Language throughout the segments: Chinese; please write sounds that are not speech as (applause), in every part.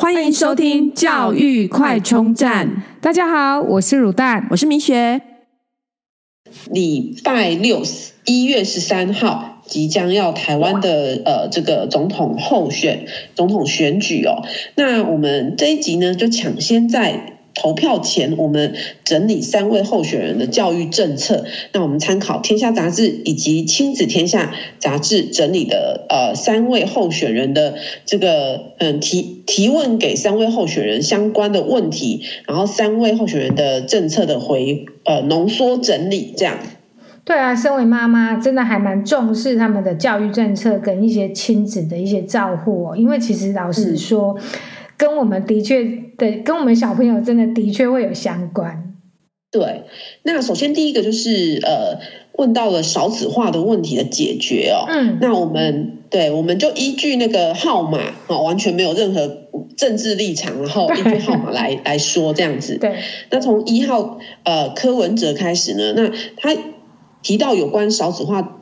欢迎收听教育快充站。大家好，我是乳蛋，我是明学。礼拜六一月十三号即将要台湾的呃这个总统候选总统选举哦，那我们这一集呢就抢先在。投票前，我们整理三位候选人的教育政策。那我们参考《天下杂志》以及《亲子天下》杂志整理的呃三位候选人的这个嗯提提问给三位候选人相关的问题，然后三位候选人的政策的回呃浓缩整理这样。对啊，身为妈妈，真的还蛮重视他们的教育政策跟一些亲子的一些照护哦。因为其实老实说。嗯跟我们的确对，跟我们小朋友真的的确会有相关。对，那首先第一个就是呃，问到了少子化的问题的解决哦。嗯，那我们对，我们就依据那个号码哦，完全没有任何政治立场，然后依据号码来来说这样子。(laughs) 对，那从一号呃柯文哲开始呢，那他提到有关少子化。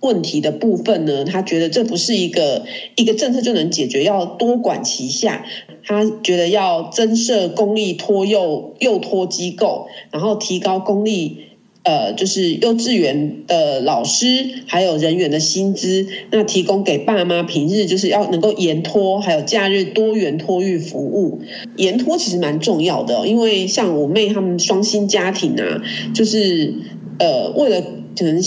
问题的部分呢，他觉得这不是一个一个政策就能解决，要多管齐下。他觉得要增设公立托幼幼托机构，然后提高公立呃就是幼稚园的老师还有人员的薪资，那提供给爸妈平日就是要能够延托，还有假日多元托育服务。延托其实蛮重要的，因为像我妹他们双薪家庭啊，就是呃为了可能。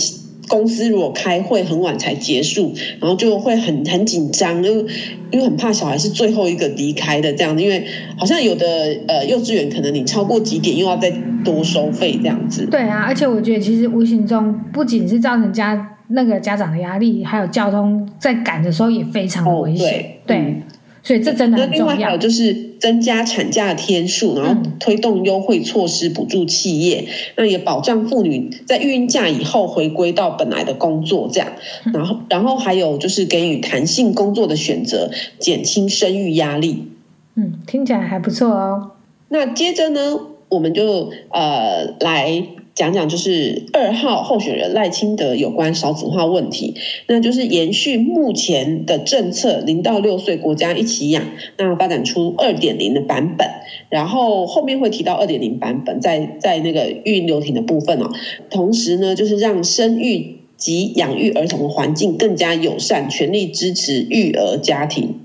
公司如果开会很晚才结束，然后就会很很紧张，因为因为很怕小孩是最后一个离开的这样子，因为好像有的呃幼稚园可能你超过几点又要再多收费这样子。对啊，而且我觉得其实无形中不仅是造成家那个家长的压力，还有交通在赶的时候也非常危险。哦、对。对嗯所以这真的很重要。那另外还有就是增加产假的天数，然后推动优惠措施补助企业，嗯、那也保障妇女在孕假以后回归到本来的工作，这样。然后，然后还有就是给予弹性工作的选择，减轻生育压力。嗯，听起来还不错哦。那接着呢，我们就呃来。讲讲就是二号候选人赖清德有关少子化问题，那就是延续目前的政策，零到六岁国家一起养，那发展出二点零的版本，然后后面会提到二点零版本，在在那个育婴留停的部分哦，同时呢，就是让生育及养育儿童的环境更加友善，全力支持育儿家庭。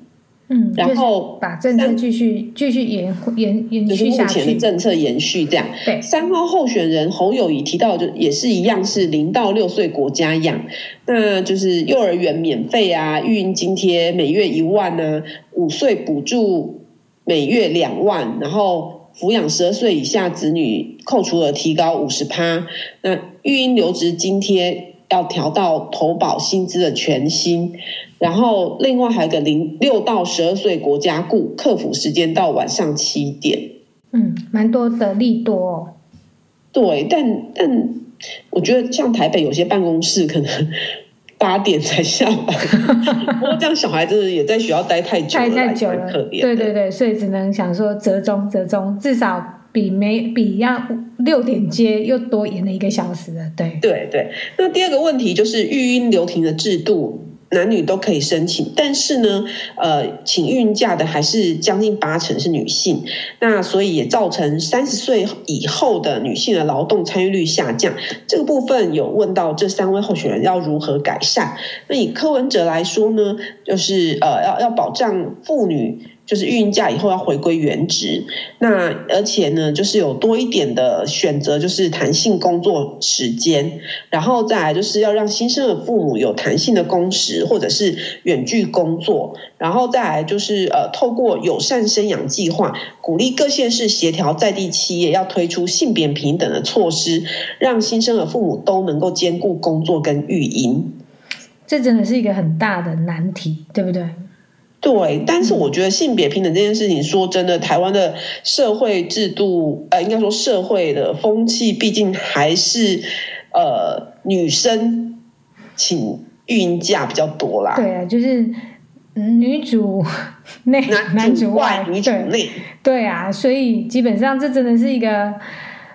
嗯，然后把政策继续继续延延延续下去，就是目前的政策延续这样。对，三号候选人侯友谊提到，就也是一样，是零到六岁国家养，那就是幼儿园免费啊，育婴津贴每月一万呢、啊，五岁补助每月两万，然后抚养十二岁以下子女扣除额提高五十趴，那育婴留职津贴。要调到投保薪资的全薪，然后另外还有个零六到十二岁国家雇，客服时间到晚上七点。嗯，蛮多的利多哦。对，但但我觉得像台北有些办公室可能 (laughs) 八点才下班，(laughs) 不过这样小孩子也在学校待太久了，太太久了，可怜。对对对，所以只能想说折中折中，至少。比没比要六点接又多延了一个小时了，对对对。那第二个问题就是育婴留停的制度，男女都可以申请，但是呢，呃，请孕假的还是将近八成是女性，那所以也造成三十岁以后的女性的劳动参与率下降。这个部分有问到这三位候选人要如何改善？那以柯文哲来说呢，就是呃，要要保障妇女。就是孕假以后要回归原职，那而且呢，就是有多一点的选择，就是弹性工作时间，然后再来就是要让新生的父母有弹性的工时或者是远距工作，然后再来就是呃，透过友善生养计划，鼓励各县市协调在地企业要推出性别平等的措施，让新生的父母都能够兼顾工作跟育婴。这真的是一个很大的难题，对不对？对，但是我觉得性别平等这件事情，说真的，台湾的社会制度，呃，应该说社会的风气，毕竟还是呃女生请育婴假比较多啦。对啊，就是女主 (laughs) 内，男主外，女主内。对啊，所以基本上这真的是一个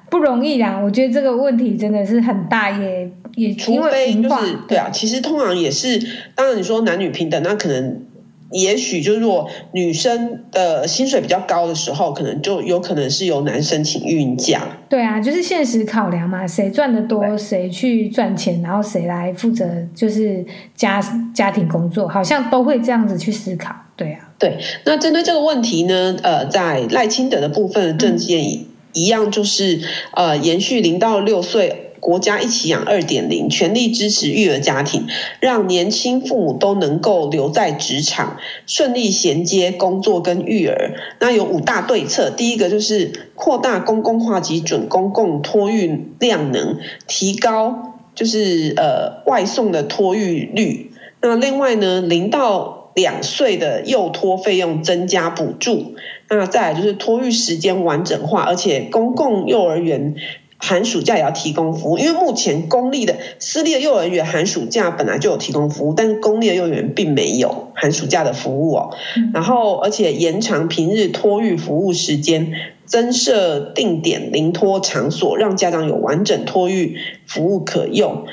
不容易啦。我觉得这个问题真的是很大，也也除非就是对啊，其实通常也是，当然你说男女平等，那可能。也许就是如果女生的薪水比较高的时候，可能就有可能是由男生请孕假。对啊，就是现实考量嘛，谁赚的多，谁去赚钱，然后谁来负责就是家家庭工作，好像都会这样子去思考。对啊，对。那针对这个问题呢，呃，在赖清德的部分的政见一一样，就是、嗯、呃延续零到六岁。国家一起养二点零，全力支持育儿家庭，让年轻父母都能够留在职场，顺利衔接工作跟育儿。那有五大对策，第一个就是扩大公共化及准公共托育量能，提高就是呃外送的托育率。那另外呢，零到两岁的幼托费用增加补助。那再来就是托育时间完整化，而且公共幼儿园。寒暑假也要提供服务，因为目前公立的、私立的幼儿园寒暑假本来就有提供服务，但是公立的幼儿园并没有寒暑假的服务哦。然后，而且延长平日托育服务时间，增设定点临托场所，让家长有完整托育服务可用。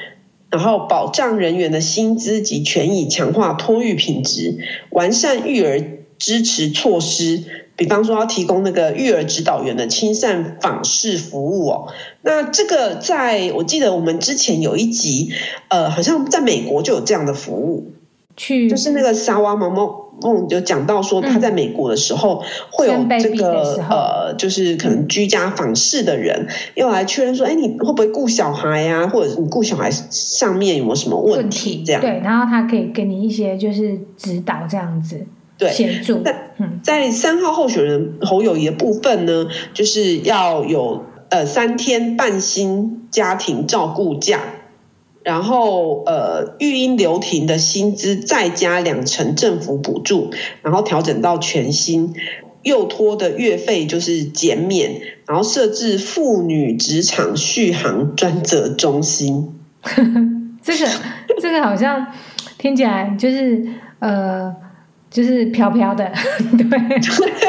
然后，保障人员的薪资及权益，强化托育品质，完善育儿支持措施。比方说，要提供那个育儿指导员的亲善访视服务哦。那这个在我记得我们之前有一集，呃，好像在美国就有这样的服务，去就是那个沙娃毛毛梦就讲到说，他在美国的时候会有这个呃，就是可能居家访视的人要来确认说，哎，你会不会顾小孩呀？或者你顾小孩上面有没有什么问题？这样对，然后他可以给你一些就是指导这样子。对，在在三号候选人侯友谊的部分呢，就是要有呃三天半薪家庭照顾假，然后呃育婴留停的薪资再加两成政府补助，然后调整到全薪，幼托的月费就是减免，然后设置妇女职场续航专责中心。(laughs) 这个这个好像听起来就是呃。就是飘飘的，(laughs) 对，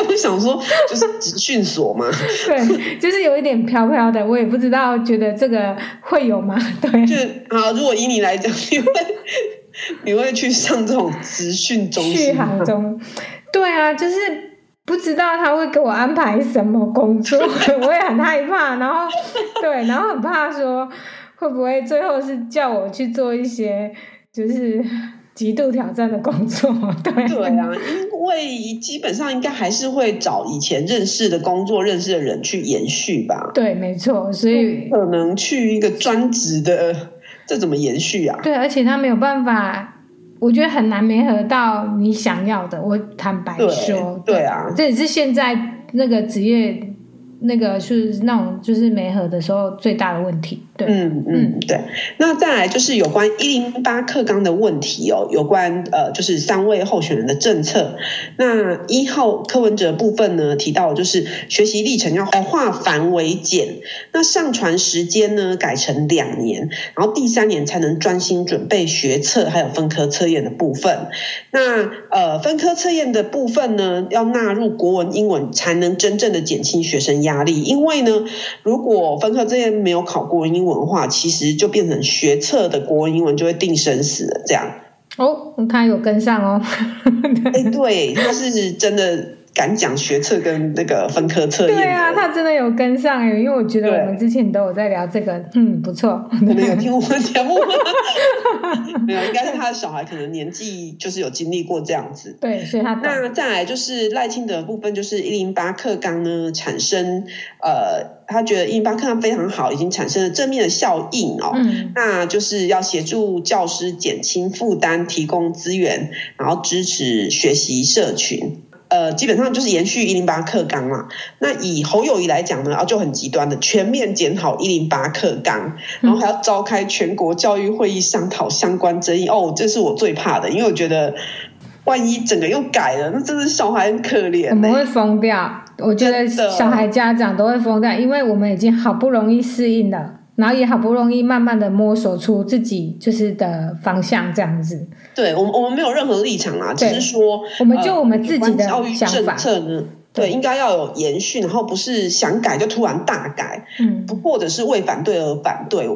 我 (laughs) 想说，就是职训所嘛，(laughs) 对，就是有一点飘飘的，我也不知道，觉得这个会有吗？对，就是啊。如果以你来讲，你会你会去上这种职训中心？续航中，对啊，就是不知道他会给我安排什么工作，我也很害怕。然后，对，然后很怕说会不会最后是叫我去做一些，就是。极度挑战的工作，(laughs) 对对啊，因为基本上应该还是会找以前认识的工作、认识的人去延续吧。对，没错，所以可能去一个专职的，(laughs) 这怎么延续啊？对，而且他没有办法，我觉得很难没合到你想要的。我坦白说，对，对啊，这也是现在那个职业。那个是那种就是没合的时候最大的问题，对，嗯嗯对。那再来就是有关一零八课纲的问题哦，有关呃就是三位候选人的政策。那一号柯文哲部分呢，提到就是学习历程要化繁为简，那上传时间呢改成两年，然后第三年才能专心准备学测还有分科测验的部分。那呃分科测验的部分呢，要纳入国文、英文，才能真正的减轻学生压。压力，因为呢，如果分科之前没有考国文英文的话，其实就变成学测的国文英文就会定生死了。这样哦，他有跟上哦。哎，对，他是真的。敢讲学测跟那个分科测验，对啊，他真的有跟上哎，因为我觉得我们之前都有在聊这个，嗯，不错，可能有听我们节目，(laughs) 没有，应该是他的小孩可能年纪就是有经历过这样子，对，所以他那再来就是赖清德的部分，就是一零八课纲呢产生，呃，他觉得一零八课纲非常好，已经产生了正面的效应哦，嗯，那就是要协助教师减轻负担，提供资源，然后支持学习社群。呃，基本上就是延续一零八课纲嘛。那以侯友谊来讲呢，啊，就很极端的全面检讨一零八课纲，然后还要召开全国教育会议商讨相关争议。哦，这是我最怕的，因为我觉得万一整个又改了，那真的小孩很可怜，欸。我们会疯掉，我觉得小孩家长都会疯掉，因为我们已经好不容易适应了。然后也好不容易慢慢的摸索出自己就是的方向，这样子。对，我们我们没有任何立场啊，只是说我们就我们自己的教育政策呢，对，应该要有延续，然后不是想改就突然大改，嗯，不或者是为反对而反对，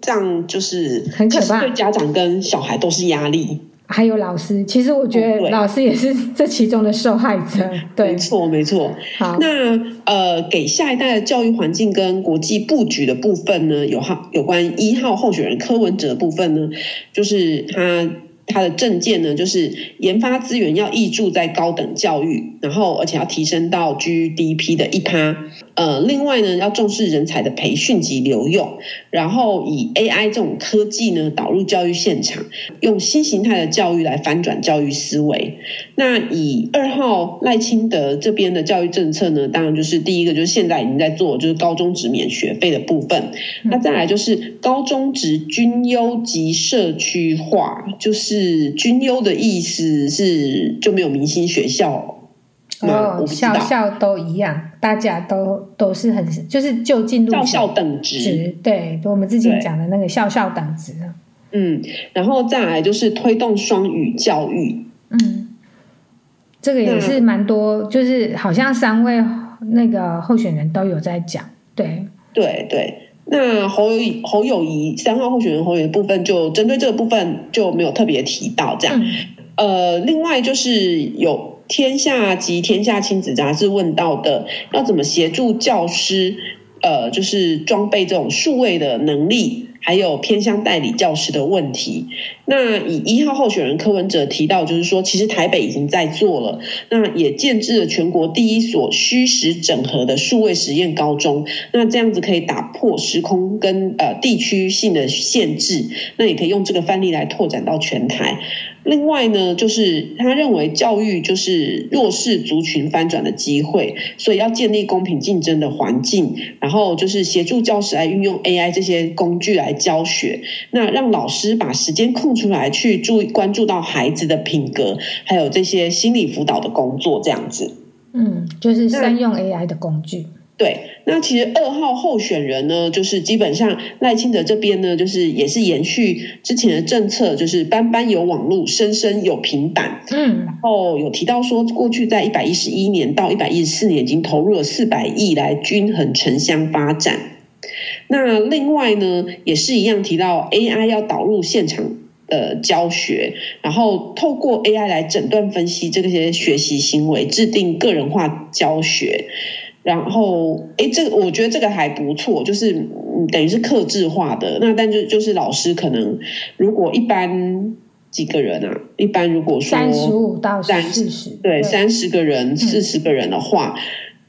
这样就是很可怕，对家长跟小孩都是压力。还有老师，其实我觉得老师也是 (laughs) 这其中的受害者。(laughs) 对，没错，没错。好，那呃，给下一代的教育环境跟国际布局的部分呢，有号有关一号候选人柯文哲的部分呢，就是他。他的政见呢，就是研发资源要挹注在高等教育，然后而且要提升到 GDP 的一趴。呃，另外呢，要重视人才的培训及留用，然后以 AI 这种科技呢导入教育现场，用新形态的教育来翻转教育思维。那以二号赖清德这边的教育政策呢，当然就是第一个就是现在已经在做，就是高中职免学费的部分。那再来就是高中职均优及社区化，就是。是均优的意思是就没有明星学校哦，校校都一样，大家都都是很就是就进入校校等值，对，我们之前讲的那个校校等值。嗯，然后再来就是推动双语教育，嗯，这个也是蛮多，就是好像三位那个候选人都有在讲，对，对对。那侯友宜侯友谊三号候选人侯友宜的部分，就针对这个部分就没有特别提到这样。嗯、呃，另外就是有天下及天下亲子杂志问到的，要怎么协助教师，呃，就是装备这种数位的能力。还有偏乡代理教师的问题。那以一号候选人柯文哲提到，就是说，其实台北已经在做了，那也建置了全国第一所虚实整合的数位实验高中。那这样子可以打破时空跟呃地区性的限制，那也可以用这个范例来拓展到全台。另外呢，就是他认为教育就是弱势族群翻转的机会，所以要建立公平竞争的环境，然后就是协助教师来运用 AI 这些工具来教学，那让老师把时间空出来去注意关注到孩子的品格，还有这些心理辅导的工作，这样子。嗯，就是善用 AI 的工具。对，那其实二号候选人呢，就是基本上赖清德这边呢，就是也是延续之前的政策，就是班班有网络，生生有平板。嗯，然后有提到说，过去在一百一十一年到一百一十四年已经投入了四百亿来均衡城乡发展。那另外呢，也是一样提到 AI 要导入现场的教学，然后透过 AI 来诊断分析这些学习行为，制定个人化教学。然后，哎，这个我觉得这个还不错，就是等于是克制化的。那但就就是老师可能如果一般几个人啊，一般如果说三十五到四十，对，三十个人、四十个人的话，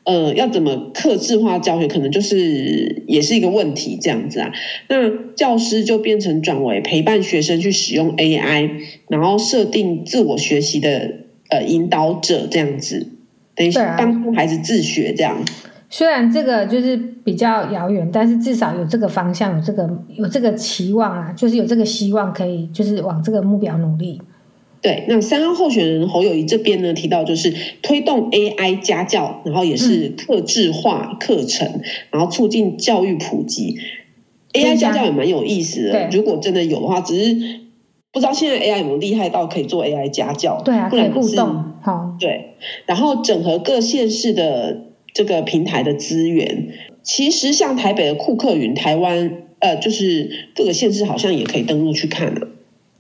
嗯、呃，要怎么克制化教学，可能就是也是一个问题这样子啊。那教师就变成转为陪伴学生去使用 AI，然后设定自我学习的呃引导者这样子。等于帮助孩子自学这样，虽然这个就是比较遥远，但是至少有这个方向，有这个有这个期望啊，就是有这个希望可以就是往这个目标努力。对，那三号候选人侯友谊这边呢，提到就是推动 AI 家教，然后也是特制化课程，嗯、然后促进教育普及。AI 家教也蛮有意思的，如果真的有的话，只是。不知道现在 AI 有没有厉害到可以做 AI 家教？对啊，可以互动。好，对，然后整合各县市的这个平台的资源。其实像台北的库克云，台湾呃，就是各个县市好像也可以登录去看了。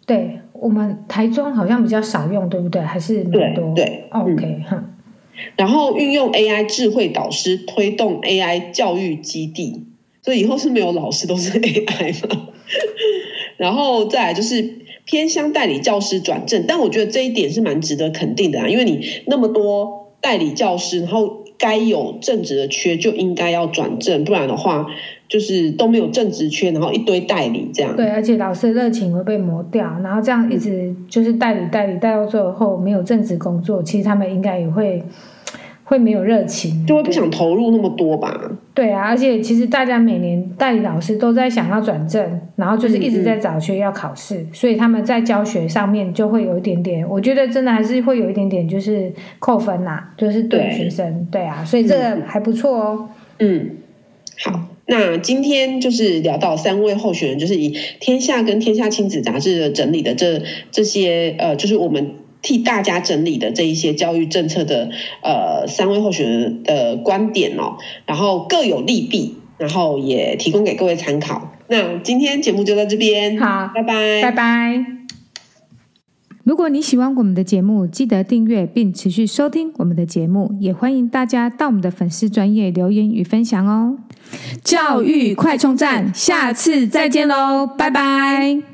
对，我们台中好像比较少用，对不对？还是蛮多。对，对，OK 哈、嗯。然后运用 AI 智慧导师推动 AI 教育基地，所以以后是没有老师都是 AI 嘛。(laughs) 然后再来就是。偏乡代理教师转正，但我觉得这一点是蛮值得肯定的啊，因为你那么多代理教师，然后该有正职的缺就应该要转正，不然的话就是都没有正职缺，然后一堆代理这样。对，而且老师的热情会被磨掉，然后这样一直就是代理代理带到最后没有正职工作，其实他们应该也会。会没有热情，就会不想投入那么多吧？对啊，而且其实大家每年代理老师都在想要转正，然后就是一直在找学要考试，嗯嗯，所以他们在教学上面就会有一点点，我觉得真的还是会有一点点就是扣分呐、啊，就是对学生，对，对啊，所以这个还不错哦。嗯，好，那今天就是聊到三位候选人，就是以天下跟天下亲子杂志的整理的这这些呃，就是我们。替大家整理的这一些教育政策的呃三位候选人的观点哦，然后各有利弊，然后也提供给各位参考。那今天节目就到这边，好，拜拜，拜拜。如果你喜欢我们的节目，记得订阅并持续收听我们的节目，也欢迎大家到我们的粉丝专业留言与分享哦。教育快充站，下次再见喽，拜拜。